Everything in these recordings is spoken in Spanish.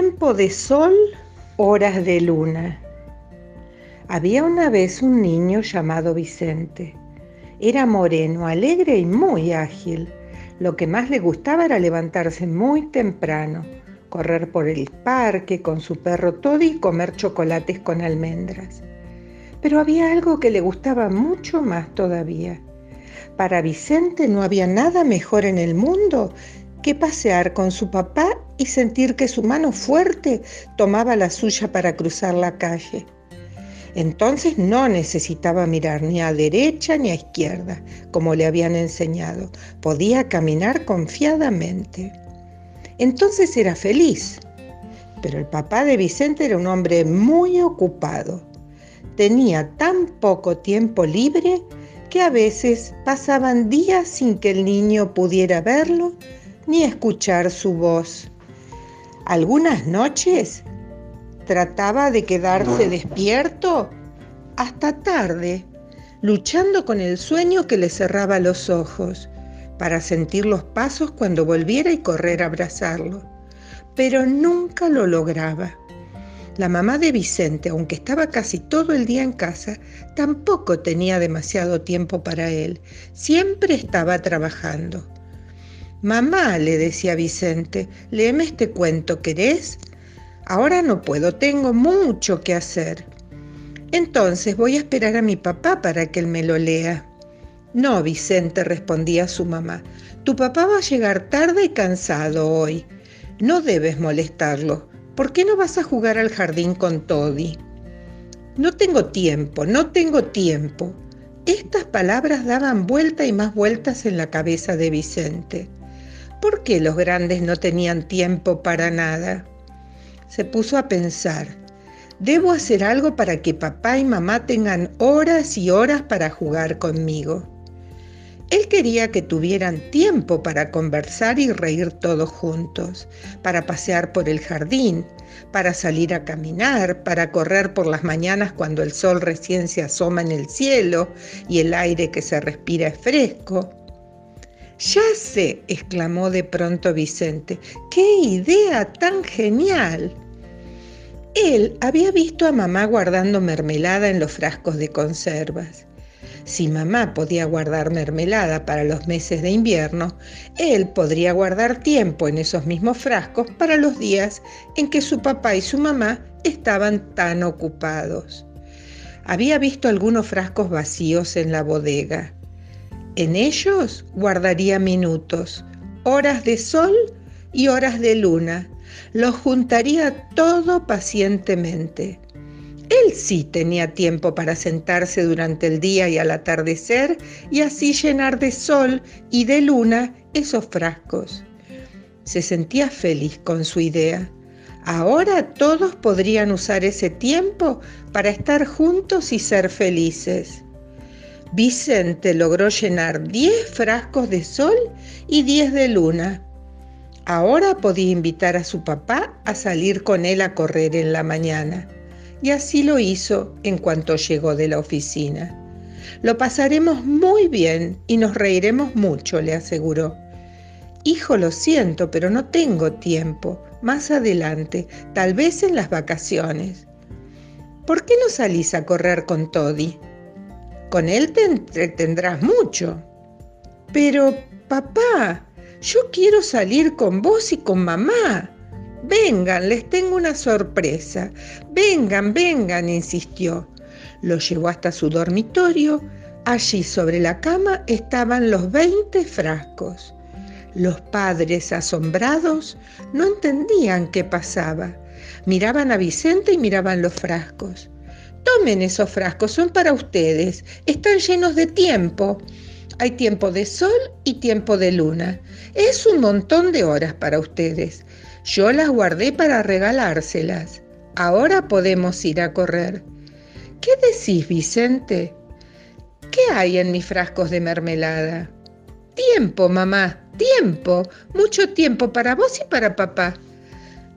Tiempo de sol, horas de luna. Había una vez un niño llamado Vicente. Era moreno, alegre y muy ágil. Lo que más le gustaba era levantarse muy temprano, correr por el parque con su perro Toddy y comer chocolates con almendras. Pero había algo que le gustaba mucho más todavía. Para Vicente no había nada mejor en el mundo que pasear con su papá y sentir que su mano fuerte tomaba la suya para cruzar la calle. Entonces no necesitaba mirar ni a derecha ni a izquierda, como le habían enseñado. Podía caminar confiadamente. Entonces era feliz. Pero el papá de Vicente era un hombre muy ocupado. Tenía tan poco tiempo libre que a veces pasaban días sin que el niño pudiera verlo ni escuchar su voz. Algunas noches trataba de quedarse despierto hasta tarde, luchando con el sueño que le cerraba los ojos, para sentir los pasos cuando volviera y correr a abrazarlo. Pero nunca lo lograba. La mamá de Vicente, aunque estaba casi todo el día en casa, tampoco tenía demasiado tiempo para él. Siempre estaba trabajando. Mamá, le decía Vicente, léeme este cuento, ¿querés? Ahora no puedo, tengo mucho que hacer. Entonces voy a esperar a mi papá para que él me lo lea. No, Vicente, respondía su mamá, tu papá va a llegar tarde y cansado hoy. No debes molestarlo. ¿Por qué no vas a jugar al jardín con Toddy? No tengo tiempo, no tengo tiempo. Estas palabras daban vuelta y más vueltas en la cabeza de Vicente. ¿Por qué los grandes no tenían tiempo para nada? Se puso a pensar, debo hacer algo para que papá y mamá tengan horas y horas para jugar conmigo. Él quería que tuvieran tiempo para conversar y reír todos juntos, para pasear por el jardín, para salir a caminar, para correr por las mañanas cuando el sol recién se asoma en el cielo y el aire que se respira es fresco, ya sé, exclamó de pronto Vicente, qué idea tan genial. Él había visto a mamá guardando mermelada en los frascos de conservas. Si mamá podía guardar mermelada para los meses de invierno, él podría guardar tiempo en esos mismos frascos para los días en que su papá y su mamá estaban tan ocupados. Había visto algunos frascos vacíos en la bodega. En ellos guardaría minutos, horas de sol y horas de luna. Los juntaría todo pacientemente. Él sí tenía tiempo para sentarse durante el día y al atardecer y así llenar de sol y de luna esos frascos. Se sentía feliz con su idea. Ahora todos podrían usar ese tiempo para estar juntos y ser felices. Vicente logró llenar 10 frascos de sol y 10 de luna. Ahora podía invitar a su papá a salir con él a correr en la mañana. Y así lo hizo en cuanto llegó de la oficina. Lo pasaremos muy bien y nos reiremos mucho, le aseguró. Hijo, lo siento, pero no tengo tiempo. Más adelante, tal vez en las vacaciones. ¿Por qué no salís a correr con Toddy? Con él te entretendrás mucho. Pero, papá, yo quiero salir con vos y con mamá. Vengan, les tengo una sorpresa. Vengan, vengan, insistió. Lo llevó hasta su dormitorio. Allí sobre la cama estaban los veinte frascos. Los padres, asombrados, no entendían qué pasaba. Miraban a Vicente y miraban los frascos. Tomen esos frascos, son para ustedes. Están llenos de tiempo. Hay tiempo de sol y tiempo de luna. Es un montón de horas para ustedes. Yo las guardé para regalárselas. Ahora podemos ir a correr. ¿Qué decís, Vicente? ¿Qué hay en mis frascos de mermelada? Tiempo, mamá, tiempo, mucho tiempo para vos y para papá.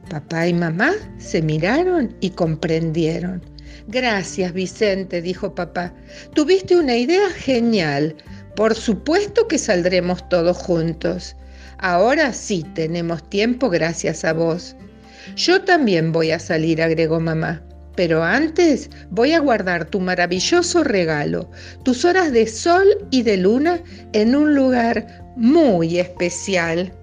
Papá y mamá se miraron y comprendieron. Gracias, Vicente, dijo papá. Tuviste una idea genial. Por supuesto que saldremos todos juntos. Ahora sí tenemos tiempo gracias a vos. Yo también voy a salir, agregó mamá. Pero antes voy a guardar tu maravilloso regalo, tus horas de sol y de luna, en un lugar muy especial.